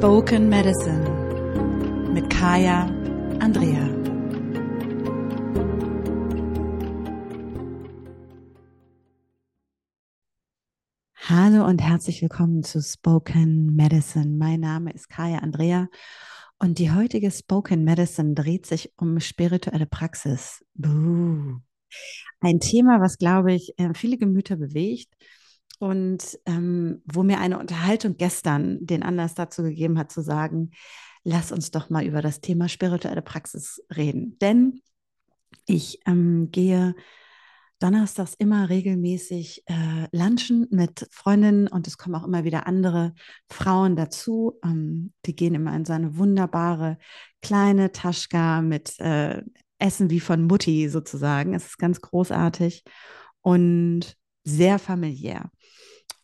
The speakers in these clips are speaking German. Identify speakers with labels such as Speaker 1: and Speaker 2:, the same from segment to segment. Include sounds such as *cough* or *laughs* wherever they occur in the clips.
Speaker 1: Spoken Medicine mit Kaya Andrea. Hallo und herzlich willkommen zu Spoken Medicine. Mein Name ist Kaya Andrea und die heutige Spoken Medicine dreht sich um spirituelle Praxis. Buh. Ein Thema, was, glaube ich, äh, viele Gemüter bewegt und ähm, wo mir eine Unterhaltung gestern den Anlass dazu gegeben hat, zu sagen, lass uns doch mal über das Thema spirituelle Praxis reden. Denn ich ähm, gehe donnerstags immer regelmäßig äh, lunchen mit Freundinnen und es kommen auch immer wieder andere Frauen dazu. Ähm, die gehen immer in so eine wunderbare kleine Taschka mit äh, Essen wie von Mutti sozusagen. Es ist ganz großartig und sehr familiär.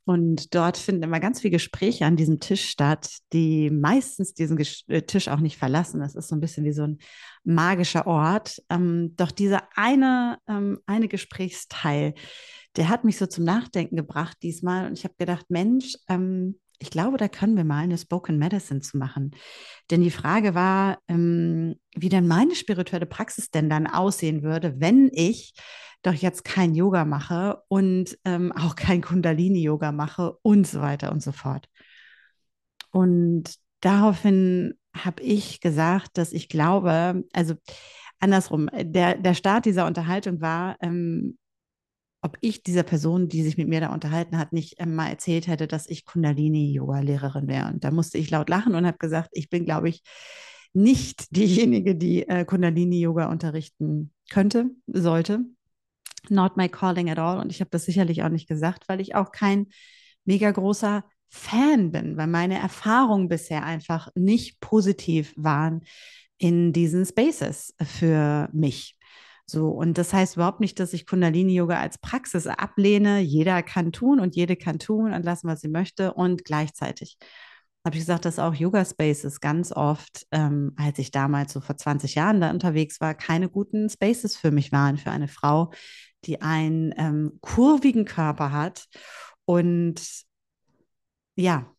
Speaker 1: Und dort finden immer ganz viele Gespräche an diesem Tisch statt, die meistens diesen äh, Tisch auch nicht verlassen. Das ist so ein bisschen wie so ein magischer Ort. Ähm, doch dieser eine, ähm, eine Gesprächsteil, der hat mich so zum Nachdenken gebracht diesmal. Und ich habe gedacht, Mensch, ähm, ich glaube, da können wir mal eine Spoken Medicine zu machen. Denn die Frage war, ähm, wie denn meine spirituelle Praxis denn dann aussehen würde, wenn ich doch jetzt kein Yoga mache und ähm, auch kein Kundalini-Yoga mache und so weiter und so fort. Und daraufhin habe ich gesagt, dass ich glaube, also andersrum, der, der Start dieser Unterhaltung war, ähm, ob ich dieser Person, die sich mit mir da unterhalten hat, nicht ähm, mal erzählt hätte, dass ich Kundalini-Yoga-Lehrerin wäre. Und da musste ich laut lachen und habe gesagt, ich bin, glaube ich, nicht *laughs* diejenige, die äh, Kundalini-Yoga unterrichten könnte, sollte not my calling at all. Und ich habe das sicherlich auch nicht gesagt, weil ich auch kein mega großer Fan bin, weil meine Erfahrungen bisher einfach nicht positiv waren in diesen Spaces für mich. So, und das heißt überhaupt nicht, dass ich Kundalini-Yoga als Praxis ablehne. Jeder kann tun und jede kann tun und lassen, was sie möchte. Und gleichzeitig habe ich gesagt, dass auch Yoga Spaces ganz oft, ähm, als ich damals so vor 20 Jahren da unterwegs war, keine guten Spaces für mich waren, für eine Frau, die einen ähm, kurvigen Körper hat und ja,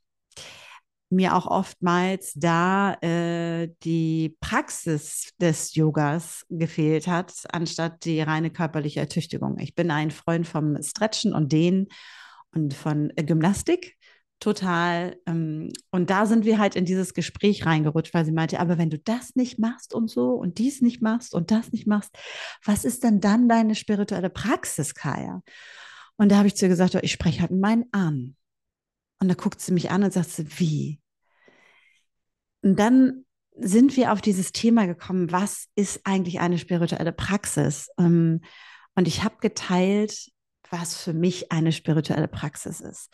Speaker 1: mir auch oftmals da äh, die Praxis des Yogas gefehlt hat, anstatt die reine körperliche Ertüchtigung. Ich bin ein Freund vom Stretchen und Dehnen und von äh, Gymnastik total. Ähm, und da sind wir halt in dieses Gespräch reingerutscht, weil sie meinte, aber wenn du das nicht machst und so und dies nicht machst und das nicht machst, was ist denn dann deine spirituelle Praxis, Kaya? Und da habe ich zu ihr gesagt, ich spreche halt mit meinen an. Und da guckt sie mich an und sagt sie, wie? Und dann sind wir auf dieses Thema gekommen, was ist eigentlich eine spirituelle Praxis? Ähm, und ich habe geteilt, was für mich eine spirituelle Praxis ist.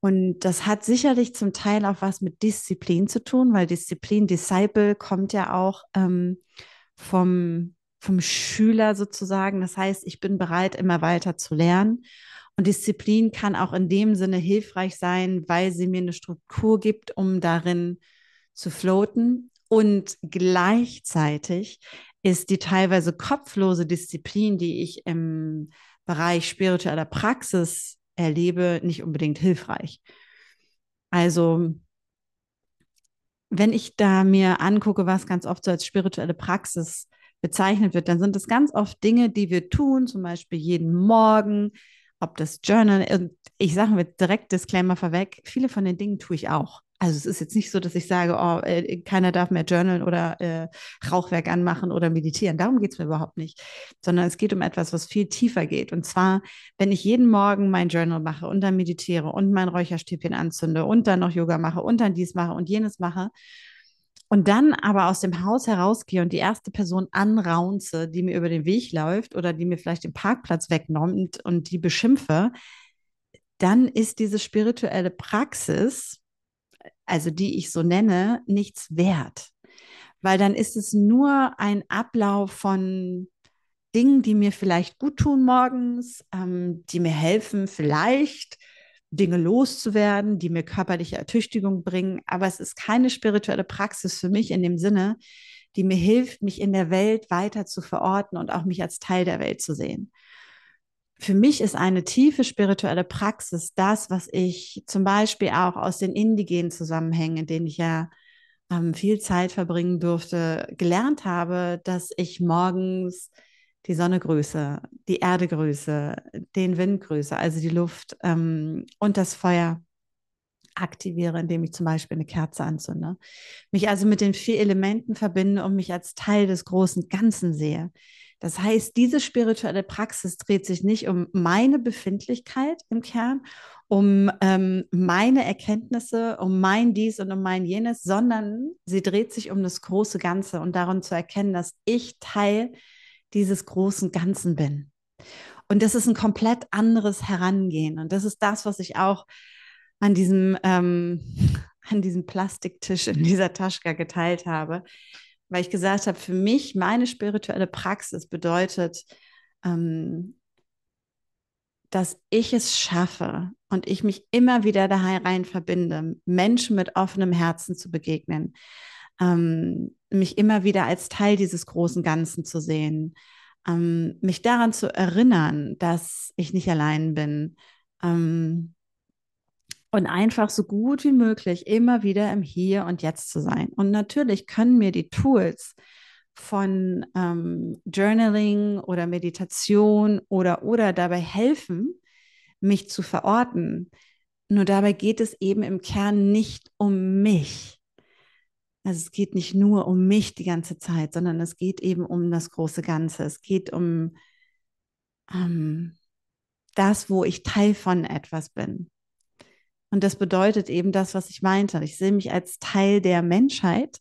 Speaker 1: Und das hat sicherlich zum Teil auch was mit Disziplin zu tun, weil Disziplin, Disciple kommt ja auch ähm, vom, vom Schüler sozusagen. Das heißt, ich bin bereit, immer weiter zu lernen. Und Disziplin kann auch in dem Sinne hilfreich sein, weil sie mir eine Struktur gibt, um darin zu floaten. Und gleichzeitig ist die teilweise kopflose Disziplin, die ich im Bereich spiritueller Praxis erlebe, nicht unbedingt hilfreich. Also, wenn ich da mir angucke, was ganz oft so als spirituelle Praxis bezeichnet wird, dann sind es ganz oft Dinge, die wir tun, zum Beispiel jeden Morgen, ob das Journal, und ich sage mir direkt Disclaimer vorweg, viele von den Dingen tue ich auch. Also es ist jetzt nicht so, dass ich sage, oh, äh, keiner darf mehr journalen oder äh, Rauchwerk anmachen oder meditieren. Darum geht es mir überhaupt nicht. Sondern es geht um etwas, was viel tiefer geht. Und zwar, wenn ich jeden Morgen mein Journal mache und dann meditiere und mein Räucherstäbchen anzünde und dann noch Yoga mache und dann dies mache und jenes mache und dann aber aus dem Haus herausgehe und die erste Person anraunze, die mir über den Weg läuft oder die mir vielleicht den Parkplatz wegnimmt und die beschimpfe, dann ist diese spirituelle Praxis also die ich so nenne, nichts wert. Weil dann ist es nur ein Ablauf von Dingen, die mir vielleicht gut tun morgens, ähm, die mir helfen, vielleicht Dinge loszuwerden, die mir körperliche Ertüchtigung bringen. Aber es ist keine spirituelle Praxis für mich in dem Sinne, die mir hilft, mich in der Welt weiter zu verorten und auch mich als Teil der Welt zu sehen. für mich ist eine tiefe spirituelle Praxis das, was ich zum Beispiel auch aus den indigenen Zusammenhängen, in denen ich ja ähm, viel Zeit verbringen durfte, gelernt habe, dass ich morgens die Sonne grüße, die Erde grüße, den Wind grüße, also die Luft ähm, und das Feuer aktiviere, indem ich zum Beispiel eine Kerze anzünde. Mich also mit den vier Elementen verbinde und mich als Teil des großen Ganzen sehe. Das heißt, diese spirituelle Praxis dreht sich nicht um meine Befindlichkeit im Kern, um ähm, meine Erkenntnisse, um mein dies und um mein jenes, sondern sie dreht sich um das große Ganze und darum zu erkennen, dass ich Teil dieses großen Ganzen bin. Und das ist ein komplett anderes Herangehen. Und das ist das, was ich auch an diesem, ähm, *laughs* an diesem Plastiktisch in dieser Taschka geteilt habe, weil ich gesagt habe, für mich, meine spirituelle Praxis bedeutet, ähm, dass ich es schaffe und ich mich immer wieder da rein verbinde, Menschen mit offenem Herzen zu begegnen, ähm, mich immer wieder als Teil dieses großen Ganzen zu sehen, ähm, mich daran zu erinnern, dass ich nicht allein bin, ähm, und einfach so gut wie möglich immer wieder im Hier und Jetzt zu sein. Und natürlich können mir die Tools von ähm, Journaling oder Meditation oder oder dabei helfen, mich zu verorten. Nur dabei geht es eben im Kern nicht um mich. Also es geht nicht nur um mich die ganze Zeit, sondern es geht eben um das große Ganze. Es geht um ähm, das, wo ich Teil von etwas bin. Und das bedeutet eben das, was ich meinte. Ich sehe mich als Teil der Menschheit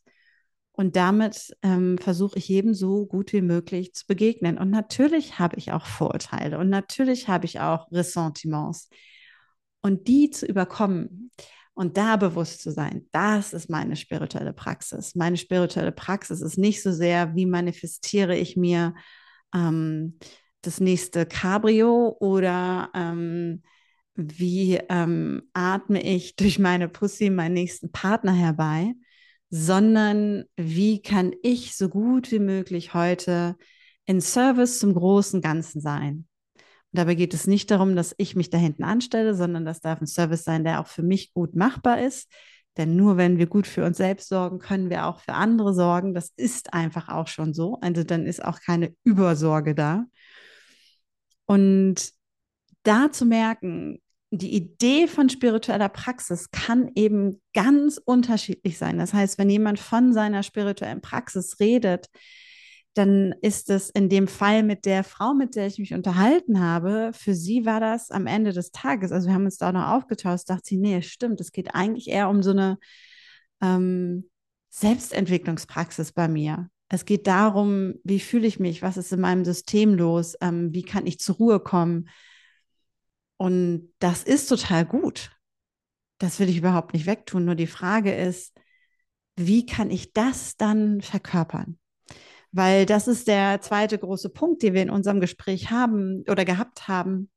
Speaker 1: und damit ähm, versuche ich jedem so gut wie möglich zu begegnen. Und natürlich habe ich auch Vorurteile und natürlich habe ich auch Ressentiments. Und die zu überkommen und da bewusst zu sein, das ist meine spirituelle Praxis. Meine spirituelle Praxis ist nicht so sehr, wie manifestiere ich mir ähm, das nächste Cabrio oder ähm, wie ähm, atme ich *laughs* durch meine Pussy meinen nächsten Partner herbei, sondern wie kann ich so gut wie möglich heute in Service zum großen Ganzen sein. Dabei geht es nicht darum, dass ich mich da hinten anstelle, sondern das darf ein Service sein, der auch für mich gut machbar ist. Denn nur wenn wir gut für uns selbst sorgen, können wir auch für andere sorgen. Das ist einfach auch schon so. Also dann ist auch keine Übersorge da. Und da zu merken, die Idee von spiritueller Praxis kann eben ganz unterschiedlich sein. Das heißt, wenn jemand von seiner spirituellen Praxis redet, dann ist es in dem Fall mit der Frau, mit der ich mich unterhalten habe, für sie war das am Ende des Tages, also wir haben uns da noch aufgetauscht, dachte sie, nee, stimmt, es geht eigentlich eher um so eine ähm, Selbstentwicklungspraxis bei mir. Es geht darum, wie fühle ich mich, was ist in meinem System los, ähm, wie kann ich zur Ruhe kommen, und das ist total gut. Das will ich überhaupt nicht wegtun. Nur die Frage ist, wie kann ich das dann verkörpern? Weil das ist der zweite große Punkt, den wir in unserem Gespräch haben oder gehabt haben,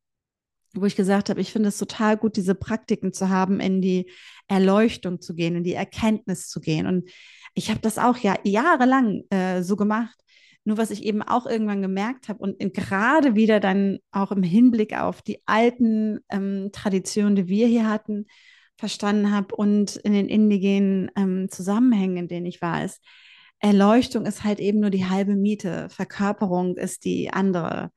Speaker 1: wo ich gesagt habe, ich finde es total gut, diese Praktiken zu haben, in die Erleuchtung zu gehen, in die Erkenntnis zu gehen. Und ich habe das auch ja jahrelang äh, so gemacht. Nur was ich eben auch irgendwann gemerkt habe und gerade wieder dann auch im Hinblick auf die alten ähm, Traditionen, die wir hier hatten, verstanden habe und in den indigenen ähm, Zusammenhängen, in denen ich war, ist, Erleuchtung ist halt eben nur die halbe Miete. Verkörperung ist die andere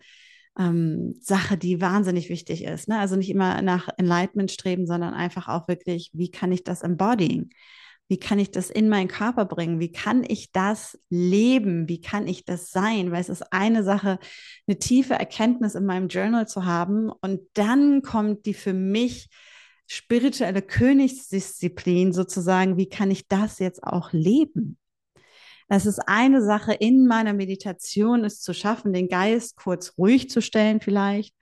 Speaker 1: ähm, Sache, die wahnsinnig wichtig ist. Ne? Also nicht immer nach Enlightenment streben, sondern einfach auch wirklich, wie kann ich das embodying? Wie kann ich das in meinen Körper bringen? Wie kann ich das leben? Wie kann ich das sein? Weil es ist eine Sache, eine tiefe Erkenntnis in meinem Journal zu haben und dann kommt die für mich spirituelle Königsdisziplin sozusagen. Wie kann ich das jetzt auch leben? Das ist eine Sache in meiner Meditation, es zu schaffen, den Geist kurz ruhig zu stellen vielleicht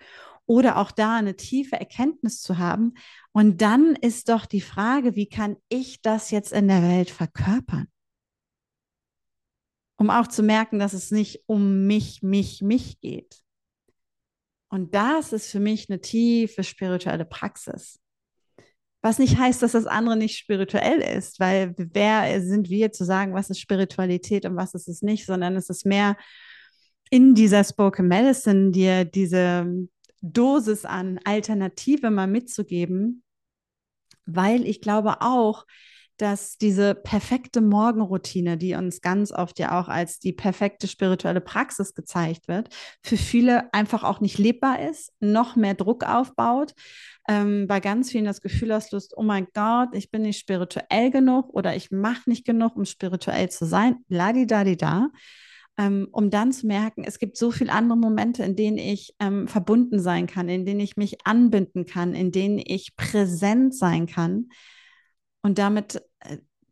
Speaker 1: oder auch da eine tiefe Erkenntnis zu haben. Und dann ist doch die Frage, wie kann ich das jetzt in der Welt verkörpern? Um auch zu merken, dass es nicht um mich, mich, mich geht. Und das ist für mich eine tiefe spirituelle Praxis. Was nicht heißt, dass das andere nicht spirituell ist, weil wer sind wir zu sagen, was ist Spiritualität und was ist es nicht, sondern es ist mehr in dieser Spoken Medicine dir diese Dosis an Alternative mal mitzugeben, weil ich glaube auch, dass diese perfekte Morgenroutine, die uns ganz oft ja auch als die perfekte spirituelle Praxis gezeigt wird, für viele einfach auch nicht lebbar ist, noch mehr Druck aufbaut, ähm, bei ganz vielen das Gefühl auslöst, oh mein Gott, ich bin nicht spirituell genug oder ich mache nicht genug, um spirituell zu sein, ladidadida. Ähm, um dann zu merken, es gibt so viele andere Momente, in denen ich ähm, verbunden sein kann, in denen ich mich anbinden kann, in denen ich präsent sein kann und damit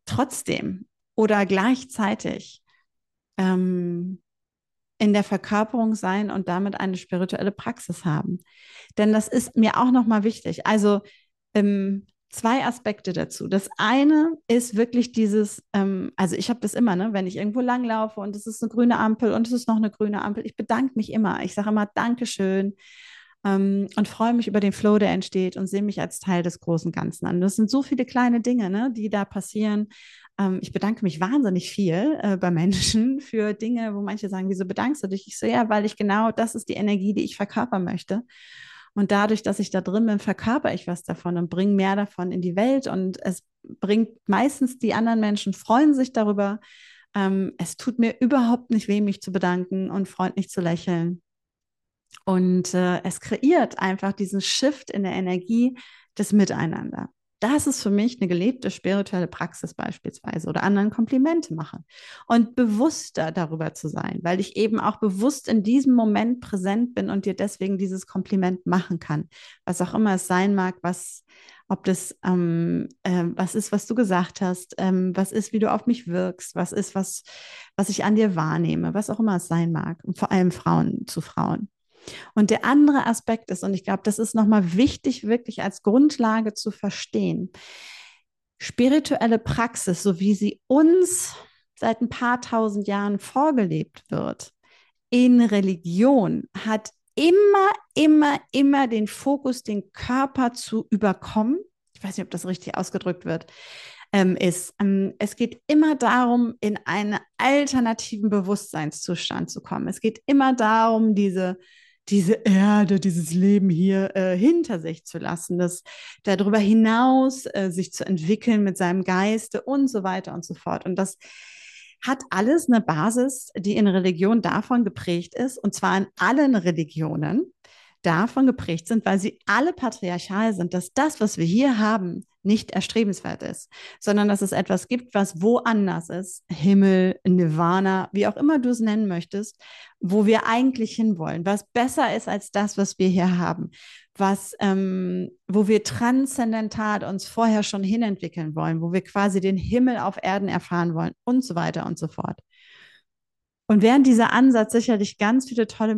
Speaker 1: trotzdem oder gleichzeitig ähm, in der Verkörperung sein und damit eine spirituelle Praxis haben. Denn das ist mir auch nochmal wichtig. Also ähm, zwei Aspekte dazu. Das eine ist wirklich dieses, ähm, also ich habe das immer, ne, wenn ich irgendwo langlaufe und es ist eine grüne Ampel und es ist noch eine grüne Ampel, ich bedanke mich immer. Ich sage immer Dankeschön ähm, und freue mich über den Flow, der entsteht und sehe mich als Teil des großen Ganzen an. Das sind so viele kleine Dinge, ne, die da passieren. Ähm, ich bedanke mich wahnsinnig viel äh, bei Menschen *laughs* für Dinge, wo manche sagen, wieso bedankst du dich? Ich so, ja, weil ich genau, das ist die Energie, die ich verkörpern möchte. Und dadurch, dass ich da drin bin, verkörper ich was davon und bringe mehr davon in die Welt. Und es bringt meistens die anderen Menschen, freuen sich darüber. Ähm, es tut mir überhaupt nicht weh, mich zu bedanken und freundlich zu lächeln. Und äh, es kreiert einfach diesen Shift in der Energie des Miteinander. Das ist für mich eine gelebte spirituelle Praxis beispielsweise oder anderen Komplimente machen und bewusster darüber zu sein, weil ich eben auch bewusst in diesem Moment präsent bin und dir deswegen dieses Kompliment machen kann, was auch immer es sein mag, was, ob das ähm, äh, was ist, was du gesagt hast, ähm, was ist, wie du auf mich wirkst, was ist, was, was ich an dir wahrnehme, was auch immer es sein mag und vor allem Frauen zu Frauen. Und der andere Aspekt ist, und ich glaube, das ist nochmal wichtig, wirklich als Grundlage zu verstehen, spirituelle Praxis, so wie sie uns seit ein paar tausend Jahren vorgelebt wird, in Religion hat immer, immer, immer den Fokus, den Körper zu überkommen. Ich weiß nicht, ob das richtig ausgedrückt wird. Ähm, ist. Ähm, es geht immer darum, in einen alternativen Bewusstseinszustand zu kommen. Es geht immer darum, diese diese Erde, dieses Leben hier äh, hinter sich zu lassen, das darüber hinaus äh, sich zu entwickeln mit seinem Geiste und so weiter und so fort. Und das hat alles eine Basis, die in Religion davon geprägt ist, und zwar in allen Religionen davon geprägt sind, weil sie alle patriarchal sind, dass das, was wir hier haben, nicht erstrebenswert ist, sondern dass es etwas gibt, was woanders ist, Himmel, Nirvana, wie auch immer du es nennen möchtest, wo wir eigentlich hinwollen, was besser ist als das, was wir hier haben, was, ähm, wo wir transzendental uns vorher schon hinentwickeln wollen, wo wir quasi den Himmel auf Erden erfahren wollen und so weiter und so fort. Und während dieser Ansatz sicherlich ganz viele tolle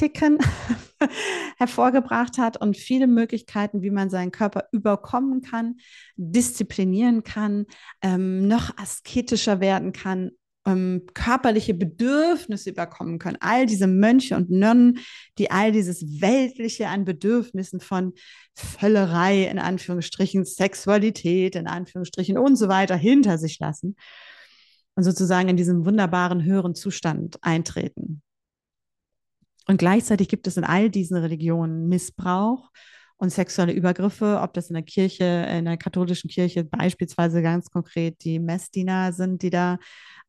Speaker 1: Meditationspraktiken *laughs* hervorgebracht hat und viele Möglichkeiten, wie man seinen Körper überkommen kann, disziplinieren kann, ähm, noch asketischer werden kann, ähm, körperliche Bedürfnisse überkommen können. All diese Mönche und Nonnen, die all dieses Weltliche an Bedürfnissen von Völlerei, in Anführungsstrichen, Sexualität, in Anführungsstrichen und so weiter hinter sich lassen und sozusagen in diesem wunderbaren höheren Zustand eintreten. Und gleichzeitig gibt es in all diesen Religionen Missbrauch und sexuelle Übergriffe, ob das in der Kirche, in der katholischen Kirche beispielsweise ganz konkret die Messdiener sind, die da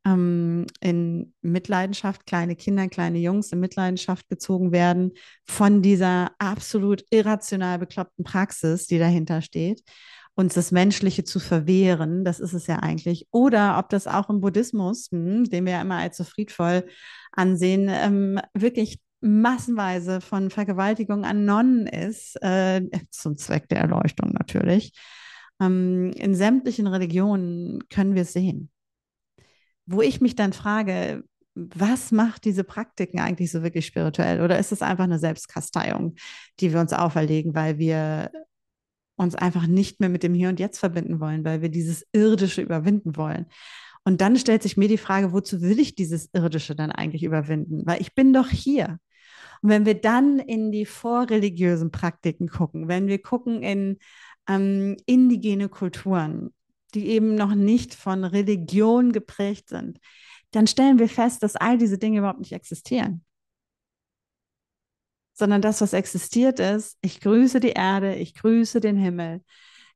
Speaker 1: ähm, in Mitleidenschaft, kleine Kinder, kleine Jungs in Mitleidenschaft gezogen werden von dieser absolut irrational bekloppten Praxis, die dahinter steht uns das Menschliche zu verwehren, das ist es ja eigentlich. Oder ob das auch im Buddhismus, hm, den wir ja immer als so friedvoll ansehen, ähm, wirklich massenweise von Vergewaltigung an Nonnen ist, äh, zum Zweck der Erleuchtung natürlich. Ähm, in sämtlichen Religionen können wir es sehen. Wo ich mich dann frage, was macht diese Praktiken eigentlich so wirklich spirituell? Oder ist es einfach eine Selbstkasteiung, die wir uns auferlegen, weil wir uns einfach nicht mehr mit dem Hier und Jetzt verbinden wollen, weil wir dieses Irdische überwinden wollen? Und dann stellt sich mir die Frage, wozu will ich dieses Irdische dann eigentlich überwinden? Weil ich bin doch hier. Und wenn wir dann in die vorreligiösen Praktiken gucken, wenn wir gucken in ähm, indigene Kulturen, die eben noch nicht von Religion geprägt sind, dann stellen wir fest, dass all diese Dinge überhaupt nicht existieren. sondern das, was existiert ist. Ich grüße die Erde, ich grüße den Himmel,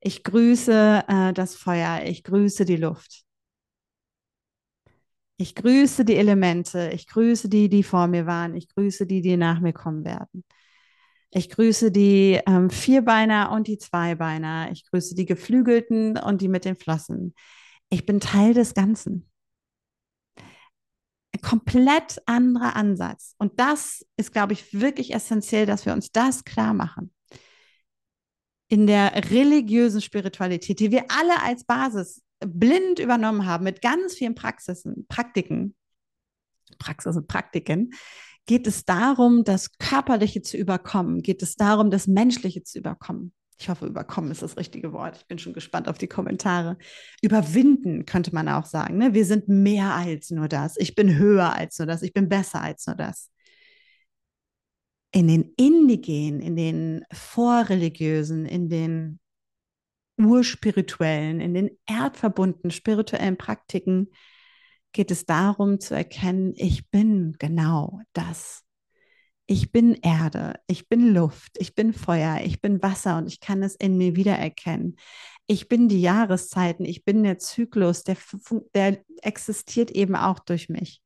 Speaker 1: ich grüße äh, das Feuer, ich grüße die Luft. Ich grüße die Elemente, ich grüße die, die vor mir waren, ich grüße die, die nach mir kommen werden. Ich grüße die ähm, Vierbeiner und die Zweibeiner. Ich grüße die Geflügelten und die mit den Flossen. Ich bin Teil des Ganzen. Ein komplett anderer Ansatz. Und das ist, glaube ich, wirklich essentiell, dass wir uns das klar machen. In der religiösen Spiritualität, die wir alle als Basis blind übernommen haben, mit ganz vielen Praxisen, Praktiken, Praxis und Praktiken, geht es darum, das Körperliche zu überkommen, geht es darum, das Menschliche zu überkommen. Ich hoffe, überkommen ist das richtige Wort. Ich bin schon gespannt auf die Kommentare. Überwinden könnte man auch sagen. Ne? Wir sind mehr als nur das. Ich bin höher als nur das. Ich bin besser als nur das. In den indigenen, in den vorreligiösen, in den urspirituellen, in den erdverbundenen spirituellen Praktiken geht es darum zu erkennen, ich bin genau das. Ich bin Erde, ich bin Luft, ich bin Feuer, ich bin Wasser und ich kann es in mir wiedererkennen. Ich bin die Jahreszeiten, ich bin der Zyklus, der, der existiert eben auch durch mich.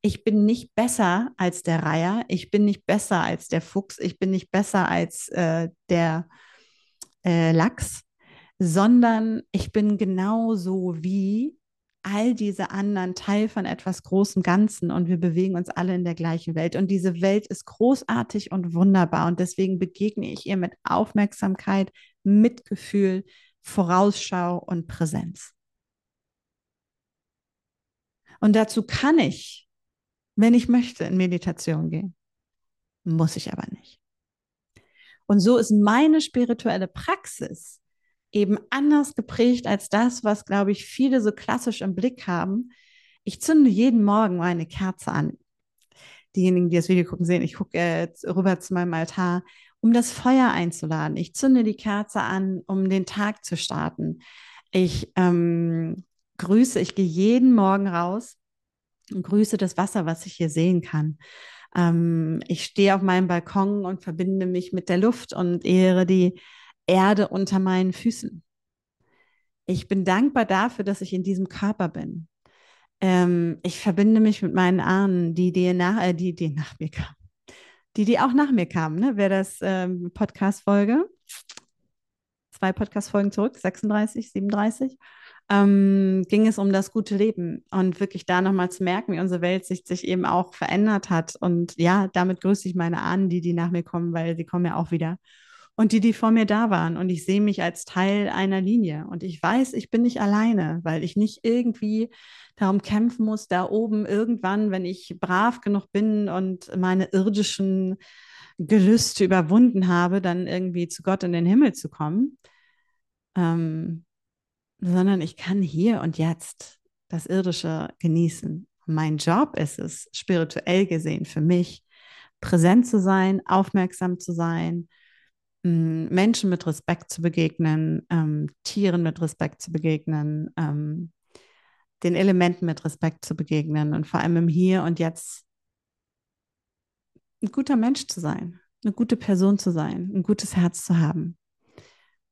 Speaker 1: Ich bin nicht besser als der Reiher, ich bin nicht besser als der Fuchs, ich bin nicht besser als äh, der äh, Lachs, sondern ich bin genauso wie all diese anderen Teil von etwas großen Ganzen und wir bewegen uns alle in der gleichen Welt. Und diese Welt ist großartig und wunderbar und deswegen begegne ich ihr mit Aufmerksamkeit, Mitgefühl, Vorausschau und Präsenz. Und dazu kann ich, wenn ich möchte, in Meditation gehen. Muss ich aber nicht. Und so ist meine spirituelle Praxis eben anders geprägt als das, was, glaube ich, viele so klassisch im Blick haben. Ich zünde jeden Morgen meine Kerze an. Diejenigen, die das Video gucken, sehen, ich gucke jetzt rüber zu meinem Altar, um das Feuer einzuladen. Ich zünde die Kerze an, um den Tag zu starten. Ich ähm, grüße, ich gehe jeden Morgen raus und grüße das Wasser, was ich hier sehen kann. Ähm, ich stehe auf meinem Balkon und verbinde mich mit der Luft und ehre die Erde unter meinen Füßen. Ich bin dankbar dafür, dass ich in diesem Körper bin. Ähm, ich verbinde mich mit meinen Ahnen, die, die, nach, äh, die, die nach mir kamen. Die, die auch nach mir kamen. Ne? Wer das ähm, Podcast-Folge, zwei Podcast-Folgen zurück, 36, 37, ähm, ging es um das gute Leben und wirklich da nochmal zu merken, wie unsere Welt sich, sich eben auch verändert hat. Und ja, damit grüße ich meine Ahnen, die, die nach mir kommen, weil sie kommen ja auch wieder und die, die vor mir da waren. Und ich sehe mich als Teil einer Linie. Und ich weiß, ich bin nicht alleine, weil ich nicht irgendwie darum kämpfen muss, da oben irgendwann, wenn ich brav genug bin und meine irdischen Gelüste überwunden habe, dann irgendwie zu Gott in den Himmel zu kommen. Ähm, sondern ich kann hier und jetzt das Irdische genießen. Mein Job ist es, spirituell gesehen für mich, präsent zu sein, aufmerksam zu sein, Menschen mit Respekt zu begegnen, ähm, Tieren mit Respekt zu begegnen, ähm, den Elementen mit Respekt zu begegnen und vor allem im Hier und Jetzt ein guter Mensch zu sein, eine gute Person zu sein, ein gutes Herz zu haben.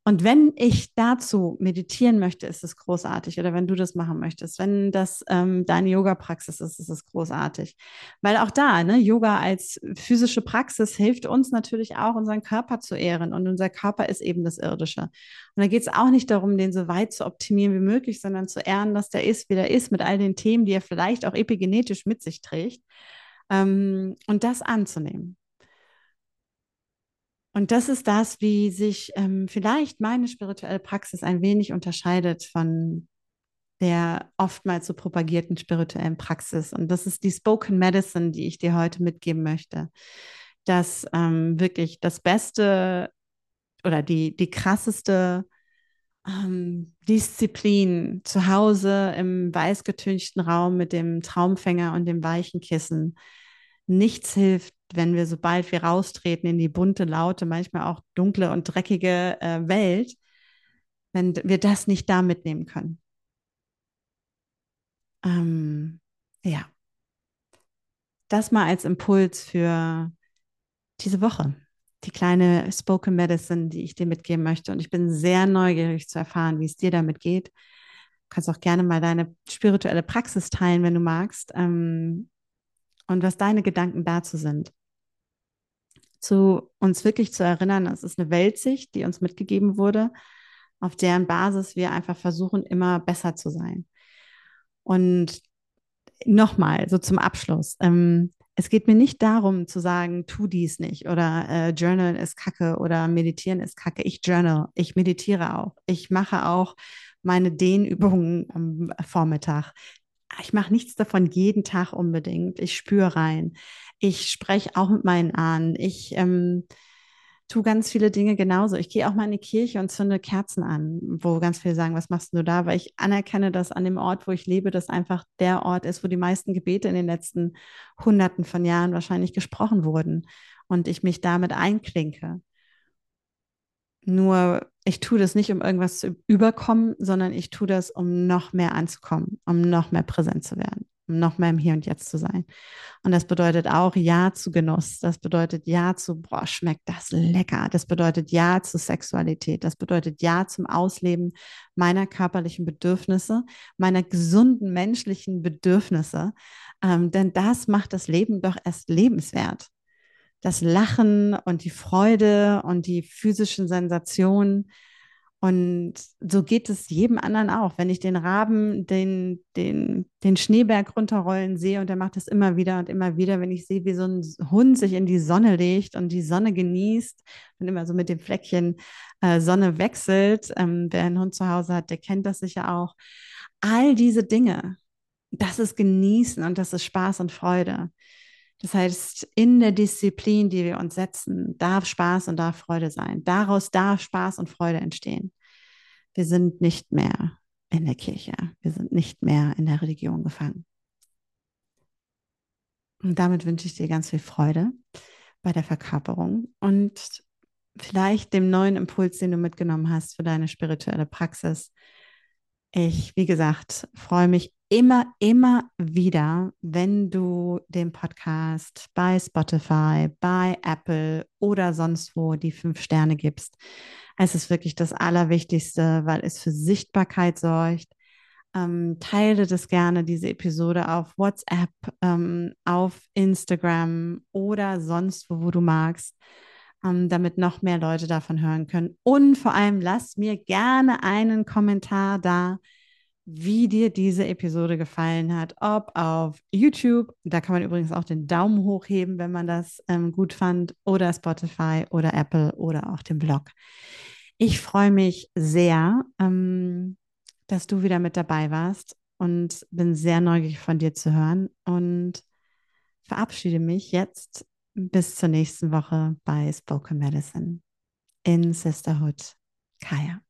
Speaker 1: Und wenn ich dazu meditieren möchte, ist es großartig. Oder wenn du das machen möchtest, wenn das ähm, deine Yoga-Praxis ist, ist es großartig. Weil auch da, ne, Yoga als physische Praxis hilft uns natürlich auch, unseren Körper zu ehren. Und unser Körper ist eben das Irdische. Und da geht es auch nicht darum, den so weit zu optimieren wie möglich, sondern zu ehren, dass der ist, wie der ist, mit all den Themen, die er vielleicht auch epigenetisch mit sich trägt. Ähm, und das anzunehmen. Und das ist das, wie sich ähm, vielleicht meine spirituelle Praxis ein wenig unterscheidet von der oftmals so propagierten spirituellen Praxis. Und das ist die Spoken Medicine, die ich dir heute mitgeben möchte. Dass ähm, wirklich das Beste oder die, die krasseste ähm, Disziplin zu Hause im weißgetünchten Raum mit dem Traumfänger und dem weichen Kissen nichts hilft, wenn wir, sobald wir raustreten in die bunte, laute, manchmal auch dunkle und dreckige äh, Welt, wenn wir das nicht da mitnehmen können. Ähm, ja, das mal als Impuls für diese Woche, die kleine Spoken Medicine, die ich dir mitgeben möchte. Und ich bin sehr neugierig zu erfahren, wie es dir damit geht. Du kannst auch gerne mal deine spirituelle Praxis teilen, wenn du magst, ähm, und was deine Gedanken dazu sind. Zu uns wirklich zu erinnern, es ist eine Weltsicht, die uns mitgegeben wurde, auf deren Basis wir einfach versuchen, immer besser zu sein. Und nochmal, so zum Abschluss. Ähm, es geht mir nicht darum zu sagen, tu dies nicht oder äh, Journal ist Kacke oder Meditieren ist Kacke. Ich journal, ich meditiere auch. Ich mache auch meine Dehnübungen am Vormittag. Ich mache nichts davon jeden Tag unbedingt. Ich spüre rein. Ich spreche auch mit meinen Ahnen. Ich ähm, tue ganz viele Dinge genauso. Ich gehe auch mal in die Kirche und zünde Kerzen an, wo ganz viele sagen, was machst du da? Weil ich anerkenne, dass an dem Ort, wo ich lebe, das einfach der Ort ist, wo die meisten Gebete in den letzten Hunderten von Jahren wahrscheinlich gesprochen wurden und ich mich damit einklinke. Nur ich tue das nicht, um irgendwas zu überkommen, sondern ich tue das, um noch mehr anzukommen, um noch mehr präsent zu werden um noch mehr im Hier und Jetzt zu sein. Und das bedeutet auch Ja zu Genuss. Das bedeutet Ja zu, boah, schmeckt das lecker. Das bedeutet Ja zu Sexualität. Das bedeutet Ja zum Ausleben meiner körperlichen Bedürfnisse, meiner gesunden menschlichen Bedürfnisse. Ähm, denn das macht das Leben doch erst lebenswert. Das Lachen und die Freude und die physischen Sensationen und so geht es jedem anderen auch. Wenn ich den Raben den, den, den Schneeberg runterrollen sehe und er macht das immer wieder und immer wieder, wenn ich sehe, wie so ein Hund sich in die Sonne legt und die Sonne genießt und immer so mit dem Fleckchen äh, Sonne wechselt, ähm, wer einen Hund zu Hause hat, der kennt das sicher auch. All diese Dinge, das ist Genießen und das ist Spaß und Freude. Das heißt, in der Disziplin, die wir uns setzen, darf Spaß und darf Freude sein. Daraus darf Spaß und Freude entstehen. Wir sind nicht mehr in der Kirche. Wir sind nicht mehr in der Religion gefangen. Und damit wünsche ich dir ganz viel Freude bei der Verkörperung und vielleicht dem neuen Impuls, den du mitgenommen hast für deine spirituelle Praxis. Ich, wie gesagt, freue mich immer, immer wieder, wenn du den Podcast bei Spotify, bei Apple oder sonst wo die fünf Sterne gibst. Es ist wirklich das Allerwichtigste, weil es für Sichtbarkeit sorgt. Ähm, teile das gerne, diese Episode auf WhatsApp, ähm, auf Instagram oder sonst wo, wo du magst, ähm, damit noch mehr Leute davon hören können. Und vor allem lass mir gerne einen Kommentar da wie dir diese Episode gefallen hat, ob auf YouTube, da kann man übrigens auch den Daumen hochheben, wenn man das ähm, gut fand, oder Spotify oder Apple oder auch den Blog. Ich freue mich sehr, ähm, dass du wieder mit dabei warst und bin sehr neugierig von dir zu hören und verabschiede mich jetzt bis zur nächsten Woche bei Spoken Medicine in Sisterhood. Kaya.